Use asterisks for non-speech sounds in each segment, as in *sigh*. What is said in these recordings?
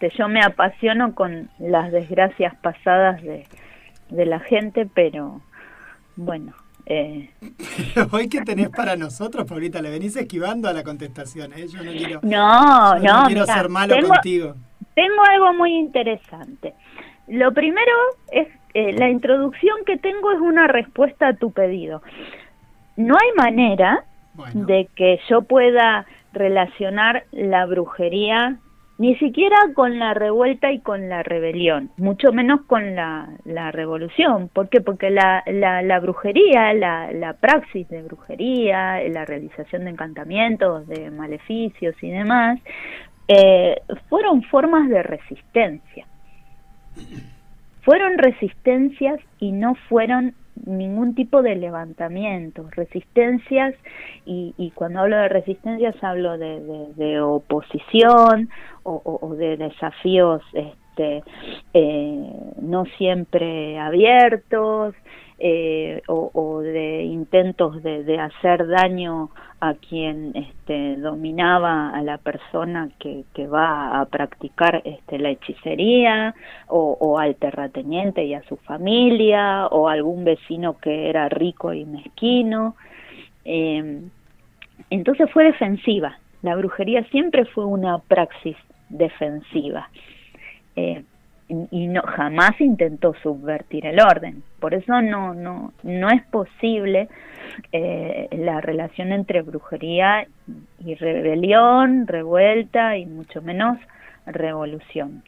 este, yo me apasiono con las desgracias pasadas de, de la gente, pero bueno. Eh. *laughs* Hoy que tenés para nosotros, Paulita, le venís esquivando a la contestación, ¿eh? Yo no quiero, no, no, quiero ser malo contigo. Tengo algo muy interesante. Lo primero es, eh, la introducción que tengo es una respuesta a tu pedido. No hay manera de que yo pueda relacionar la brujería ni siquiera con la revuelta y con la rebelión, mucho menos con la, la revolución. ¿Por qué? Porque la, la, brujería, la, la, praxis de brujería, la realización de encantamientos, de maleficios y demás, eh, fueron formas de resistencia. Fueron resistencias y no fueron ningún tipo de levantamiento, resistencias, y, y cuando hablo de resistencias hablo de, de, oposición o, de desafíos este, eh, no siempre abiertos, eh, o, de intentos de, hacer daño a quien este, dominaba a la persona que, va a practicar este, la hechicería o, al terrateniente y a su familia o algún vecino que era rico y mezquino. Eh, entonces fue defensiva. La brujería siempre fue una praxis defensiva. Eh, y no jamás intentó subvertir el orden. Por eso no no no es posible eh, la relación entre brujería y rebelión revuelta y mucho menos revolución.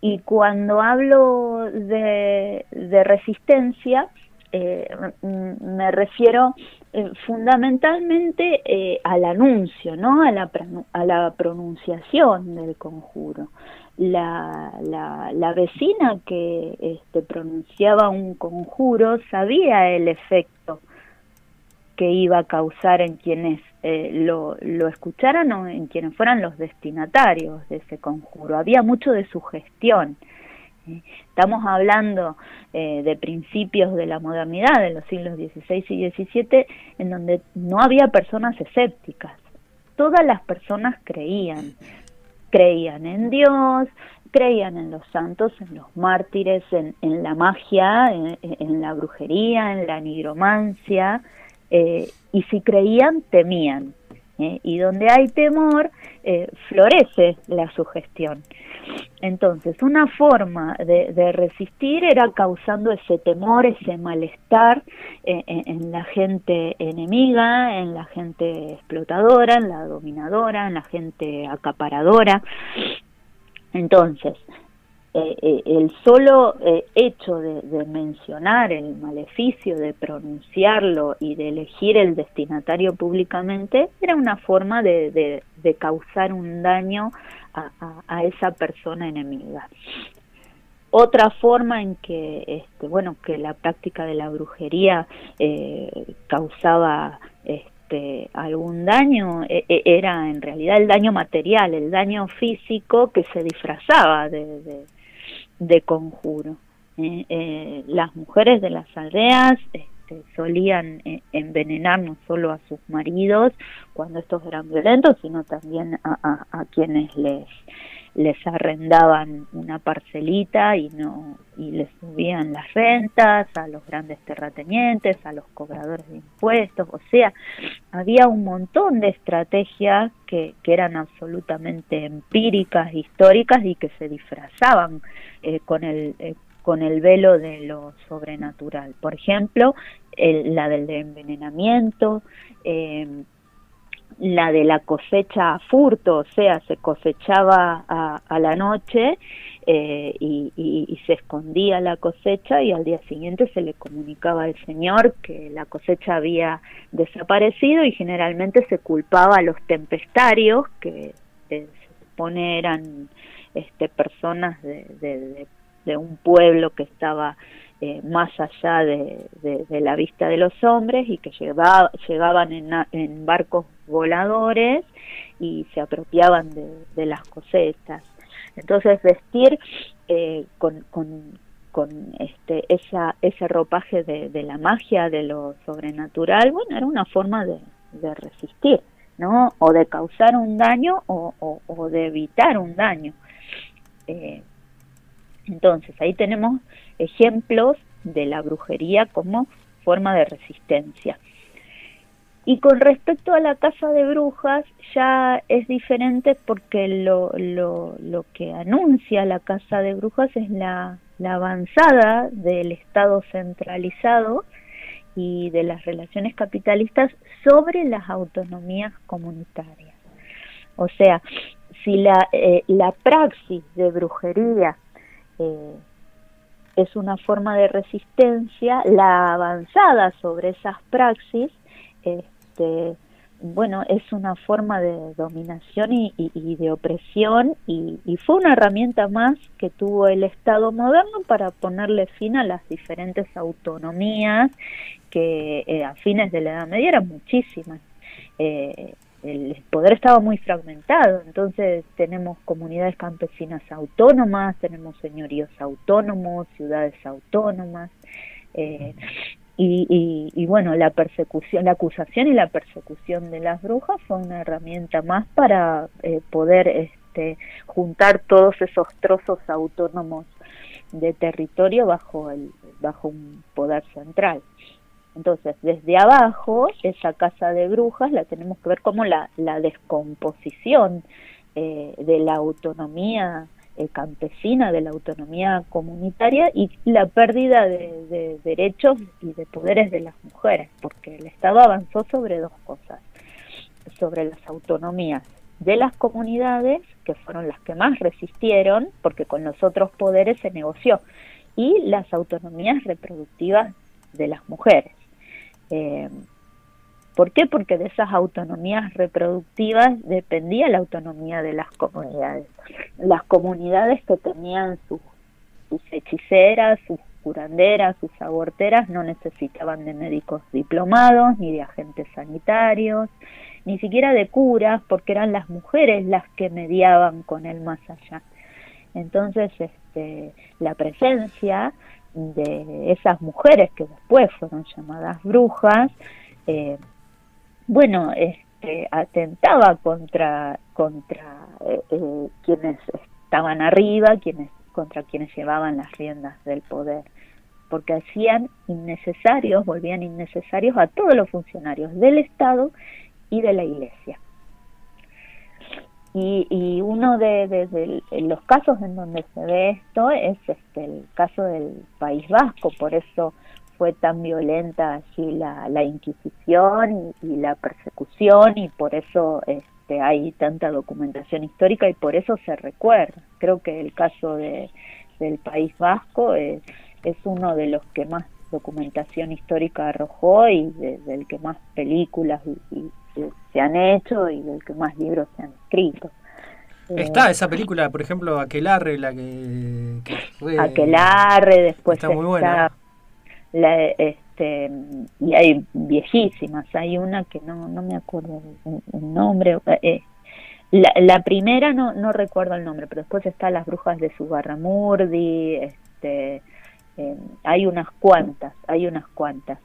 Y cuando hablo de, de resistencia eh, me refiero eh, fundamentalmente eh, al anuncio, ¿no? A la, a la pronunciación del conjuro la, la, la vecina que este, pronunciaba un conjuro sabía el efecto que iba a causar en quienes eh, lo, lo escucharan o en quienes fueran los destinatarios de ese conjuro. Había mucho de sugestión. ¿eh? Estamos hablando eh, de principios de la modernidad, de los siglos XVI y XVII, en donde no había personas escépticas. Todas las personas creían creían en Dios, creían en los santos, en los mártires, en, en la magia, en, la brujería, en la nigromancia, eh, y si creían, temían. ¿Eh? Y donde hay temor, eh, florece la sugestión. Entonces, una forma de, resistir era causando ese temor, ese malestar en, la gente enemiga, en la gente explotadora, en la dominadora, en la gente acaparadora. Entonces, eh, eh, el solo eh, hecho de, mencionar el maleficio, de pronunciarlo y de elegir el destinatario públicamente era una forma de, causar un daño a, esa persona enemiga. Otra forma en que, este, bueno, que la práctica de la brujería causaba este, algún daño e, e, era en realidad el daño material, el daño físico que se disfrazaba de, de conjuro. Eh, eh, las mujeres de las aldeas este, solían eh, envenenar no solo a sus maridos cuando estos eran violentos, sino también a, a quienes les les arrendaban una parcelita y no y les subían las rentas a los grandes terratenientes, a los cobradores de impuestos, o sea, había un montón de estrategias que, que eran absolutamente empíricas, históricas y que se disfrazaban eh, con el eh, con el velo de lo sobrenatural. Por ejemplo, la del envenenamiento, eh, la de la cosecha a furto, o sea, se cosechaba a, la noche eh, y, se escondía la cosecha y al día siguiente se le comunicaba al señor que la cosecha había desaparecido y generalmente se culpaba a los tempestarios, que se supone eran este, personas de, de un pueblo que estaba eh, más allá de, la vista de los hombres y que llegaban en, barcos voladores y se apropiaban de, las cosechas. Entonces vestir eh, con, con, con, este, esa, ese ropaje de, la magia, de lo sobrenatural, bueno, era una forma de, de resistir, ¿no? O de causar un daño o, o, o de evitar un daño. Eh, entonces, ahí tenemos ejemplos de la brujería como forma de resistencia. Y con respecto a la casa de brujas, ya es diferente porque lo, lo, lo que anuncia la casa de brujas es la, la avanzada del Estado centralizado y de las relaciones capitalistas sobre las autonomías comunitarias. O sea, si la, eh, la praxis de brujería eh, es una forma de resistencia, la avanzada sobre esas praxis este, bueno, es una forma de dominación y, de opresión y, fue una herramienta más que tuvo el Estado moderno para ponerle fin a las diferentes autonomías que eh, a fines de la Edad Media eran muchísimas. Eh, el poder estaba muy fragmentado, entonces tenemos comunidades campesinas autónomas, tenemos señoríos autónomos, ciudades autónomas. Eh, y, y, bueno, la persecución, la acusación y la persecución de las brujas fue una herramienta más para eh, poder este, juntar todos esos trozos autónomos de territorio bajo, el, bajo un poder central. Entonces, desde abajo, esa casa de brujas la tenemos que ver como la, descomposición eh, de la autonomía eh, campesina, de la autonomía comunitaria y la pérdida de, derechos y de poderes de las mujeres, porque el Estado avanzó sobre dos cosas, sobre las autonomías de las comunidades, que fueron las que más resistieron, porque con los otros poderes se negoció, y las autonomías reproductivas de las mujeres. Eh, ¿Por qué? Porque de esas autonomías reproductivas dependía la autonomía de las comunidades. Las comunidades que tenían sus, hechiceras, sus curanderas, sus aborteras, no necesitaban de médicos diplomados, ni de agentes sanitarios, ni siquiera de curas, porque eran las mujeres las que mediaban con el más allá. Entonces, este, la presencia de esas mujeres que después fueron llamadas brujas, eh, bueno, este, atentaba contra, contra eh, eh, quienes estaban arriba, quienes, contra quienes llevaban las riendas del poder, porque hacían innecesarios, volvían innecesarios a todos los funcionarios del Estado y de la Iglesia. Y, y uno de, los casos en donde se ve esto es este, el caso del País Vasco, por eso fue tan violenta allí la, la Inquisición y, la persecución y por eso este, hay tanta documentación histórica y por eso se recuerda. Creo que el caso de, del País Vasco es, uno de los que más documentación histórica arrojó y del que más películas y, se han hecho y del que más libros se han escrito. Está eh, esa película, por ejemplo, Aquelarre, la que... Aquelarre, después está, muy buena la, este, y hay viejísimas, hay una que no, no me acuerdo el, nombre, eh, la, la, primera no, no recuerdo el nombre, pero después está Las Brujas de Sugarramurdi, este, eh, hay unas cuantas, hay unas cuantas.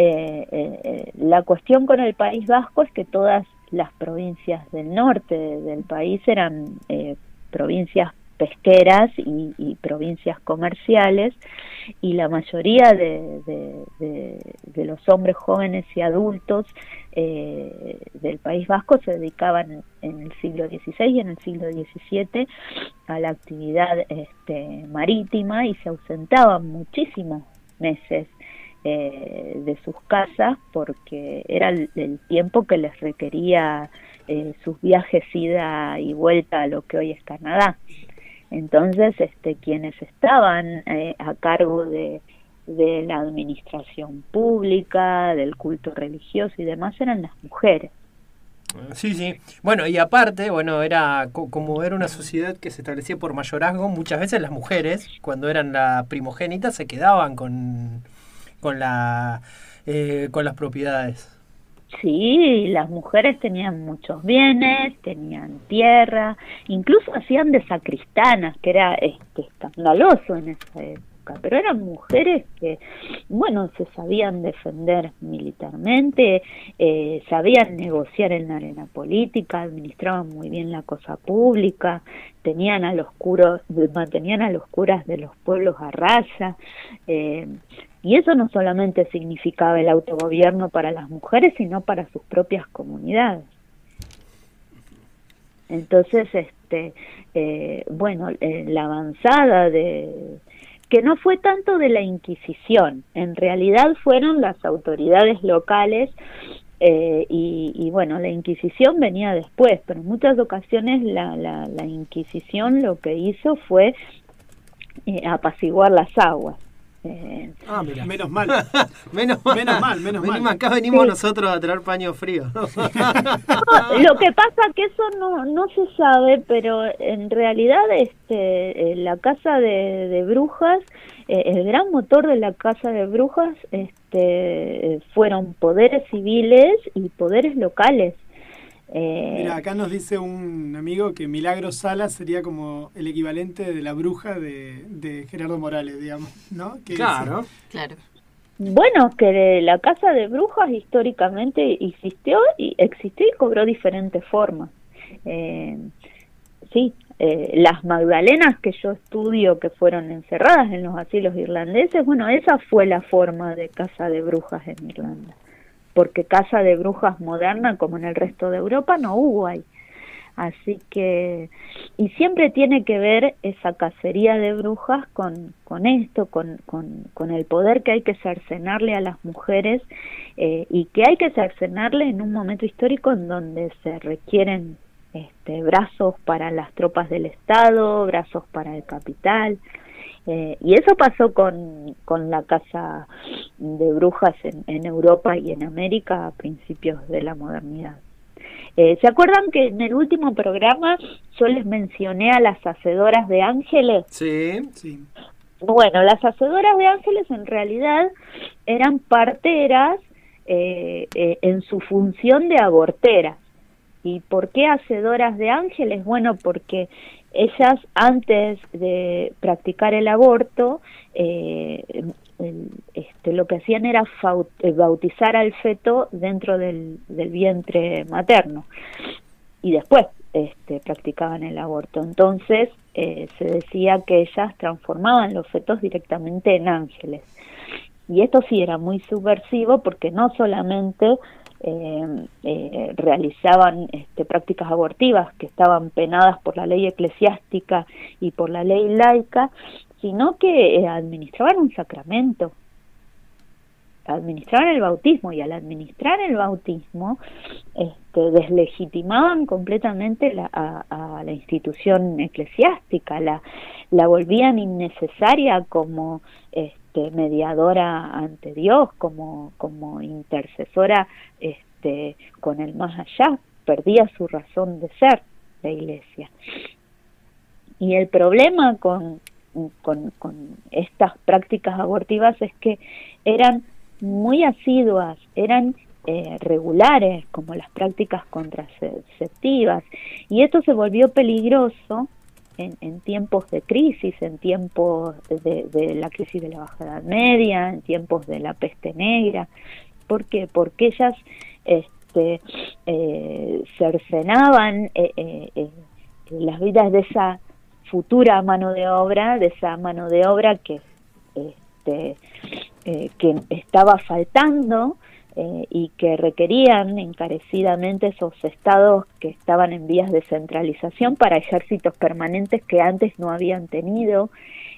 Eh, eh, la cuestión con el País Vasco es que todas las provincias del norte del país eran provincias pesqueras y, provincias comerciales y la mayoría de, los hombres jóvenes y adultos eh, del País Vasco se dedicaban en el siglo XVI y en el siglo XVII a la actividad este, marítima y se ausentaban muchísimos meses eh, de sus casas porque era el, tiempo que les requería eh, sus viajes ida y vuelta a lo que hoy es Canadá. Entonces, este, quienes estaban eh, a cargo de, la administración pública, del culto religioso y demás eran las mujeres. Sí, sí. Bueno, y aparte, bueno, era como era una sociedad que se establecía por mayorazgo, muchas veces las mujeres, cuando eran la primogénita, se quedaban con, con, la, eh, con las propiedades. Sí, las mujeres tenían muchos bienes, tenían tierra, incluso hacían de sacristanas, que era este, escandaloso en esa época. pero eran mujeres que, bueno, se sabían defender militarmente, eh, sabían negociar en la arena política, administraban muy bien la cosa pública, tenían a los curos, mantenían a los curas de los pueblos a raya, eh, y eso no solamente significaba el autogobierno para las mujeres, sino para sus propias comunidades. Entonces, este, eh, bueno, eh, la avanzada de que no fue tanto de la Inquisición, en realidad fueron las autoridades locales eh, y, bueno, la Inquisición venía después, pero en muchas ocasiones la, la, la Inquisición lo que hizo fue apaciguar las aguas. Eh, ah, mira. Menos mal. menos, *laughs* menos mal, menos mal. Acá venimos nosotros a traer paño frío. *laughs* *laughs* lo que pasa que eso no, no se sabe, pero en realidad este, la casa de, brujas, eh, el gran motor de la casa de brujas este, fueron poderes civiles y poderes locales. Eh, Mira, acá nos dice un amigo que Milagro Sala sería como el equivalente de la bruja de, Gerardo Morales, digamos, ¿no? claro, claro. Bueno, que la casa de brujas históricamente existió y existió y cobró diferentes formas. Eh, sí, eh, las Magdalenas que yo estudio que fueron encerradas en los asilos irlandeses, bueno, esa fue la forma de casa de brujas en Irlanda porque casa de brujas moderna como en el resto de Europa no hubo ahí. Así que, y siempre tiene que ver esa cacería de brujas con, con esto, con, con, el poder que hay que cercenarle a las mujeres eh, y que hay que cercenarle en un momento histórico en donde se requieren este, brazos para las tropas del Estado, brazos para el capital. Eh, y eso pasó con, con la casa de brujas en, Europa y en América a principios de la modernidad. Eh, ¿Se acuerdan que en el último programa yo les mencioné a las hacedoras de ángeles? Sí, sí. Bueno, las hacedoras de ángeles en realidad eran parteras eh, en su función de aborteras. ¿Y por qué hacedoras de ángeles? Bueno, porque ellas antes de practicar el aborto, eh, este, lo que hacían era eh, bautizar al feto dentro del, vientre materno y después este, practicaban el aborto. Entonces eh, se decía que ellas transformaban los fetos directamente en ángeles. Y esto sí era muy subversivo porque no solamente eh, eh, realizaban este, prácticas abortivas que estaban penadas por la ley eclesiástica y por la ley laica, sino que eh, administraban un sacramento, administraban el bautismo y al administrar el bautismo este, deslegitimaban completamente la, a, la institución eclesiástica, la, la volvían innecesaria como mediadora ante Dios, como, como intercesora este, con el más allá, perdía su razón de ser la iglesia. Y el problema con, con, estas prácticas abortivas es que eran muy asiduas, eran eh, regulares como las prácticas contraceptivas y esto se volvió peligroso en, tiempos de crisis, en tiempos de, la crisis de la Baja Edad Media, en tiempos de la peste negra. ¿Por qué? Porque ellas este, eh, cercenaban eh, eh, las vidas de esa futura mano de obra, de esa mano de obra que, este, que estaba faltando eh, y que requerían encarecidamente esos estados que estaban en vías de centralización para ejércitos permanentes que antes no habían tenido.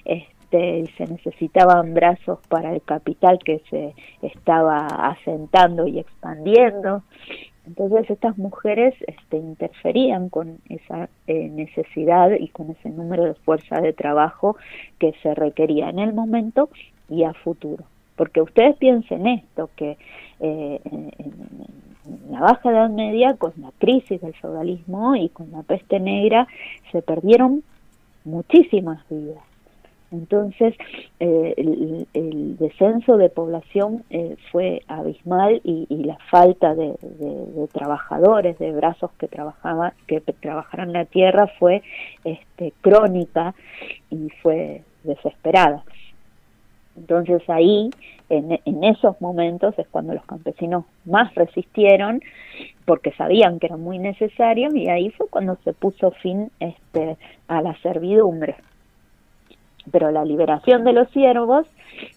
Este, se necesitaban brazos para el capital que se estaba asentando y expandiendo. Entonces estas mujeres este, interferían con esa eh, necesidad y con ese número de fuerza de trabajo que se requería en el momento y a futuro. Porque ustedes piensen esto, que eh, en, la Baja Edad Media, con la crisis del feudalismo y con la peste negra, se perdieron muchísimas vidas. Entonces, eh, el, descenso de población eh, fue abismal y, la falta de, trabajadores, de brazos que trabajaban, que trabajaran la tierra fue este, crónica y fue desesperada. Entonces ahí, en, en, esos momentos, es cuando los campesinos más resistieron, porque sabían que era muy necesario, y ahí fue cuando se puso fin este, a la servidumbre. Pero la liberación de los siervos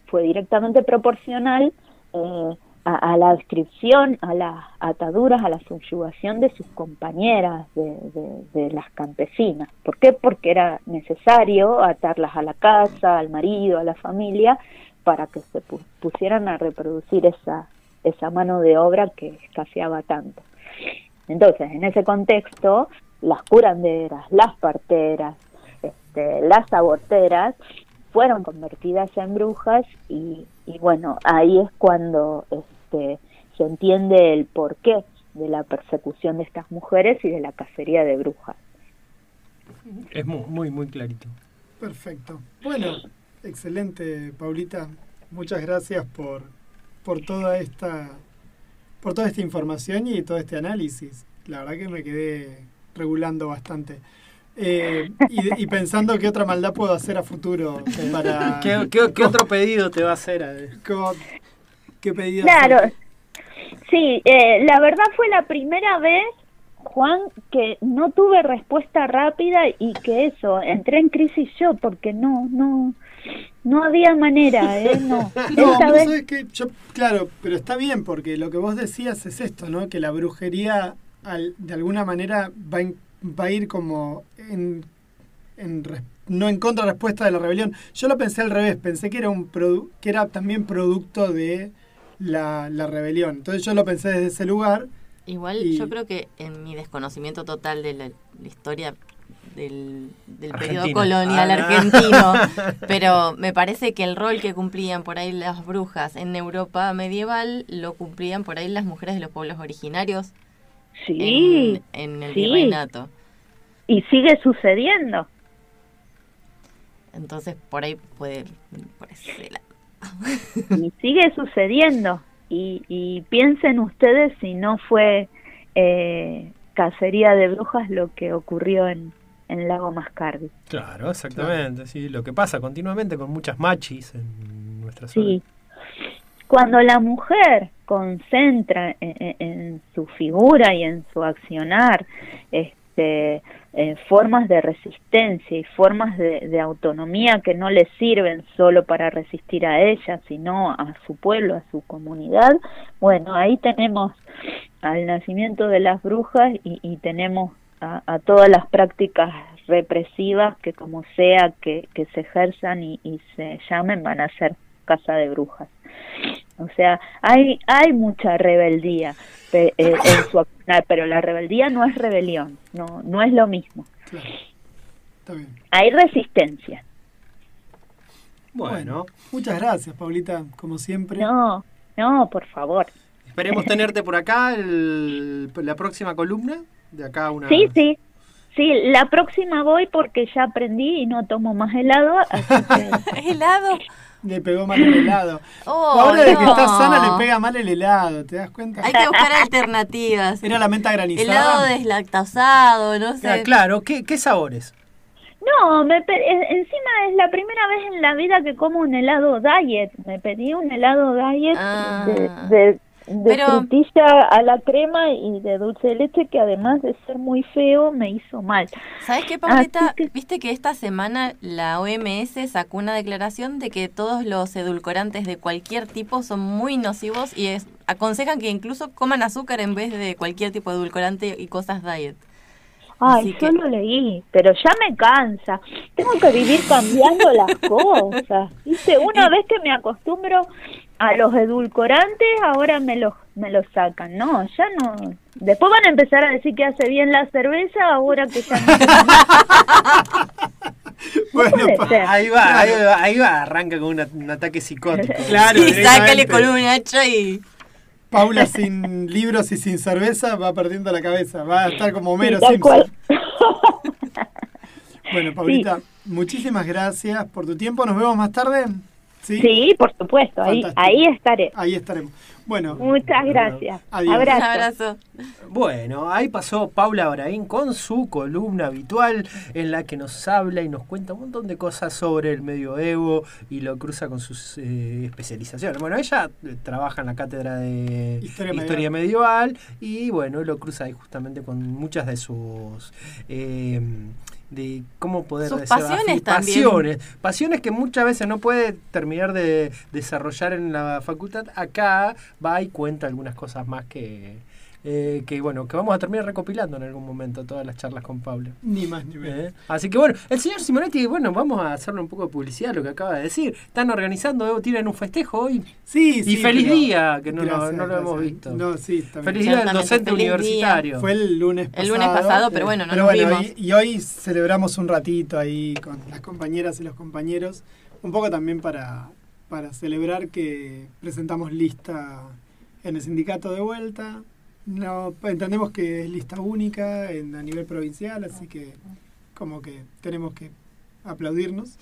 fue directamente proporcional eh, a, la descripción, a las ataduras, a la subyugación de sus compañeras, de, las campesinas. ¿Por qué? Porque era necesario atarlas a la casa, al marido, a la familia, para que se pusieran a reproducir esa, esa mano de obra que escaseaba tanto. Entonces, en ese contexto, las curanderas, las parteras, este, las aborteras fueron convertidas en brujas y, y bueno, ahí es cuando este, se entiende el porqué de la persecución de estas mujeres y de la cacería de brujas. Es muy, muy, muy clarito. Perfecto. Bueno, excelente, Paulita. Muchas gracias por, por toda esta por toda esta información y todo este análisis. La verdad que me quedé regulando bastante. Eh, y, pensando qué otra maldad puedo hacer a futuro para... *laughs* ¿Qué, qué, otro pedido te va a hacer? Claro, sí, eh, la verdad fue la primera vez, Juan, que no tuve respuesta rápida y que eso, entré en crisis yo porque no, no, no había manera, ¿eh? *laughs* No. no, vez... que yo, claro, pero está bien porque lo que vos decías es esto, ¿no? Que la brujería al, de alguna manera va en va a ir como en, no en contra respuesta de la rebelión. Yo lo pensé al revés, pensé que era, un que era también producto de la, rebelión. Entonces yo lo pensé desde ese lugar. Igual yo creo que en mi desconocimiento total de la, historia del, del periodo colonial ah, argentino, *laughs* pero me parece que el rol que cumplían por ahí las brujas en Europa medieval lo cumplían por ahí las mujeres de los pueblos originarios Sí. En, el virreinato. Y sigue sucediendo. Entonces por ahí puede y sigue sucediendo. Y, y, piensen ustedes si no fue eh, cacería de brujas lo que ocurrió en, en Lago Mascardi. Claro, exactamente. Sí, lo que pasa continuamente con muchas machis en nuestra zona. Sí. Cuando la mujer concentra en, su figura y en su accionar este, eh, formas de resistencia y formas de, autonomía que no le sirven solo para resistir a ella, sino a su pueblo, a su comunidad, bueno, ahí tenemos al nacimiento de las brujas y, tenemos a, todas las prácticas represivas que como sea que, se ejerzan y, y se llamen van a ser casa de brujas. O sea, hay, hay mucha rebeldía eh, en su *laughs* pero la rebeldía no es rebelión, no, no es lo mismo. Hay resistencia. Bueno. muchas gracias, Paulita, como siempre. No, no, por favor. Esperemos tenerte por acá la próxima columna. De acá una. Sí, sí. Sí, la próxima voy porque ya aprendí y no tomo más helado. *laughs* ¿Helado? Le pegó mal el helado. *laughs* Oh, Ahora de que está sana le pega mal el helado, ¿te das cuenta? Hay que buscar alternativas. Era la menta granizada. Helado deslactosado, no sé. claro, ¿qué, qué sabores? No, me encima es la primera vez en la vida que como un helado diet. Me pedí un helado diet ah. de, de frutilla a la crema y de dulce de leche que además de ser muy feo me hizo mal. ¿Sabes qué, Paulita? Viste que esta semana la OMS sacó una declaración de que todos los edulcorantes de cualquier tipo son muy nocivos y es, aconsejan que incluso coman azúcar en vez de cualquier tipo de edulcorante y cosas diet. Ay, yo lo leí, pero ya me cansa. Tengo que vivir cambiando las *laughs* cosas. ¿Viste? Una vez que me acostumbro a los edulcorantes, ahora me los, me los sacan. No, ya no. Después van a empezar a decir que hace bien la cerveza, ahora que ya no. *laughs* bueno, ahí va, ahí va, ahí va, arranca con un ataque psicótico. *laughs* Claro, sí, sácale con un hacha y... Paula sin libros y sin cerveza va perdiendo la cabeza, va a estar como Homero Simpson. bueno, *laughs* Paulita, muchísimas gracias por tu tiempo. Nos vemos más tarde. Sí, por supuesto, ahí, ahí estaré. Ahí estaremos. Bueno. Muchas gracias. Adiós. Abrazo. abrazo. Bueno, ahí pasó Paula Braín con su columna habitual en la que nos habla y nos cuenta un montón de cosas sobre el medioevo y lo cruza con sus eh, especializaciones. Bueno, ella eh, trabaja en la cátedra de Historia, medieval. y bueno, lo cruza ahí justamente con muchas de sus... Eh, de cómo poder Sus pasiones pasiones pasiones que muchas veces no puede terminar de desarrollar en la facultad. Acá va y cuenta algunas cosas más que eh, que bueno, que vamos a terminar recopilando en algún momento todas las charlas con Pablo. Ni más ni menos. Eh, así que bueno, el señor Simonetti, bueno, vamos a hacerle un poco de publicidad a lo que acaba de decir. Están organizando, tienen un festejo hoy. Sí, sí. Y feliz día, que no, lo hemos visto. No, sí, Feliz día del docente universitario. Fue el lunes pasado. El lunes pasado, pero bueno, no nos vimos. Y, y hoy celebramos un ratito ahí con las compañeras y los compañeros, un poco también para, para celebrar que presentamos lista en el sindicato de vuelta, no, entendemos que es lista única en, a nivel provincial, así que como que tenemos que aplaudirnos.